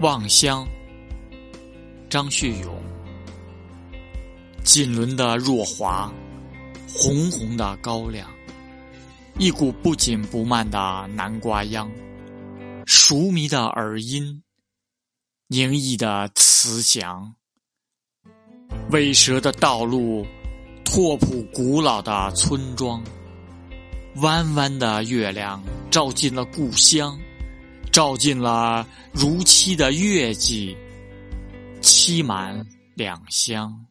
望乡，张学友。锦纶的若华，红红的高粱，一股不紧不慢的南瓜秧，熟迷的耳音，宁毅的慈祥，苇蛇的道路，拓扑古老的村庄，弯弯的月亮照进了故乡。照进了如期的月季，期满两厢。